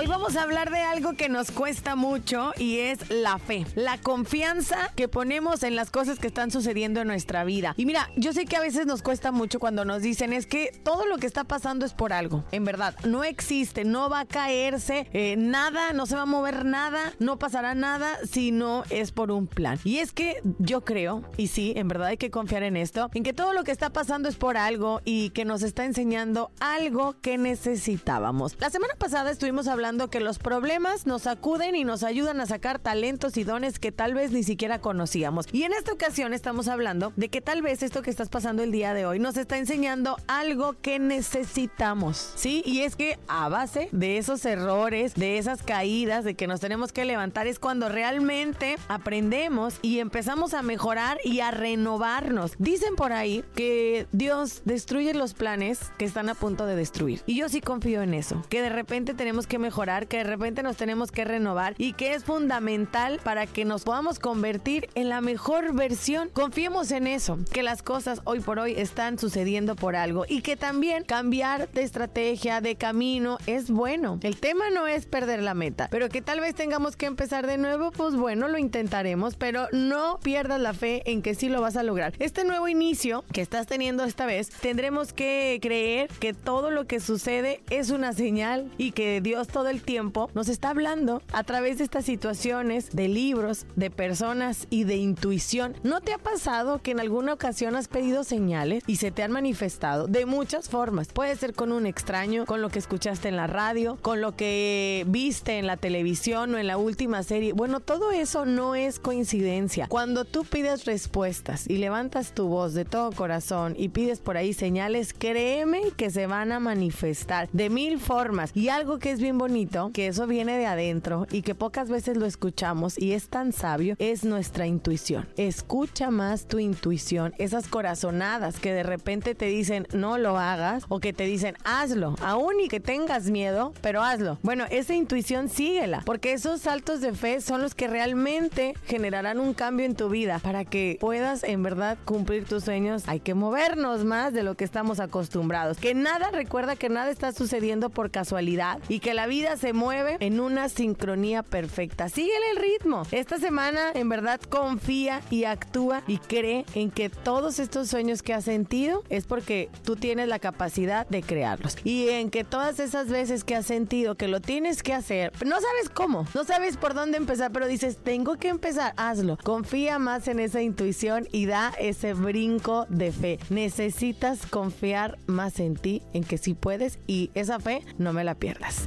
Hoy vamos a hablar de algo que nos cuesta mucho y es la fe, la confianza que ponemos en las cosas que están sucediendo en nuestra vida. Y mira, yo sé que a veces nos cuesta mucho cuando nos dicen es que todo lo que está pasando es por algo. En verdad, no existe, no va a caerse eh, nada, no se va a mover nada, no pasará nada si no es por un plan. Y es que yo creo, y sí, en verdad hay que confiar en esto, en que todo lo que está pasando es por algo y que nos está enseñando algo que necesitábamos. La semana pasada estuvimos hablando que los problemas nos acuden y nos ayudan a sacar talentos y dones que tal vez ni siquiera conocíamos. Y en esta ocasión estamos hablando de que tal vez esto que estás pasando el día de hoy nos está enseñando algo que necesitamos. Sí, y es que a base de esos errores, de esas caídas, de que nos tenemos que levantar, es cuando realmente aprendemos y empezamos a mejorar y a renovarnos. Dicen por ahí que Dios destruye los planes que están a punto de destruir. Y yo sí confío en eso, que de repente tenemos que mejorar que de repente nos tenemos que renovar y que es fundamental para que nos podamos convertir en la mejor versión. Confiemos en eso, que las cosas hoy por hoy están sucediendo por algo y que también cambiar de estrategia, de camino es bueno. El tema no es perder la meta, pero que tal vez tengamos que empezar de nuevo, pues bueno, lo intentaremos, pero no pierdas la fe en que sí lo vas a lograr. Este nuevo inicio que estás teniendo esta vez, tendremos que creer que todo lo que sucede es una señal y que Dios todo el tiempo nos está hablando a través de estas situaciones, de libros, de personas y de intuición. ¿No te ha pasado que en alguna ocasión has pedido señales y se te han manifestado de muchas formas? Puede ser con un extraño, con lo que escuchaste en la radio, con lo que viste en la televisión o en la última serie. Bueno, todo eso no es coincidencia. Cuando tú pides respuestas y levantas tu voz de todo corazón y pides por ahí señales, créeme que se van a manifestar de mil formas. Y algo que es bien bonito que eso viene de adentro y que pocas veces lo escuchamos y es tan sabio, es nuestra intuición. Escucha más tu intuición, esas corazonadas que de repente te dicen no lo hagas o que te dicen hazlo, aún y que tengas miedo, pero hazlo. Bueno, esa intuición síguela, porque esos saltos de fe son los que realmente generarán un cambio en tu vida para que puedas en verdad cumplir tus sueños. Hay que movernos más de lo que estamos acostumbrados. Que nada, recuerda que nada está sucediendo por casualidad y que la se mueve en una sincronía perfecta. Síguele el ritmo. Esta semana en verdad confía y actúa y cree en que todos estos sueños que has sentido es porque tú tienes la capacidad de crearlos. Y en que todas esas veces que has sentido que lo tienes que hacer, no sabes cómo, no sabes por dónde empezar, pero dices, tengo que empezar, hazlo. Confía más en esa intuición y da ese brinco de fe. Necesitas confiar más en ti, en que sí puedes y esa fe no me la pierdas.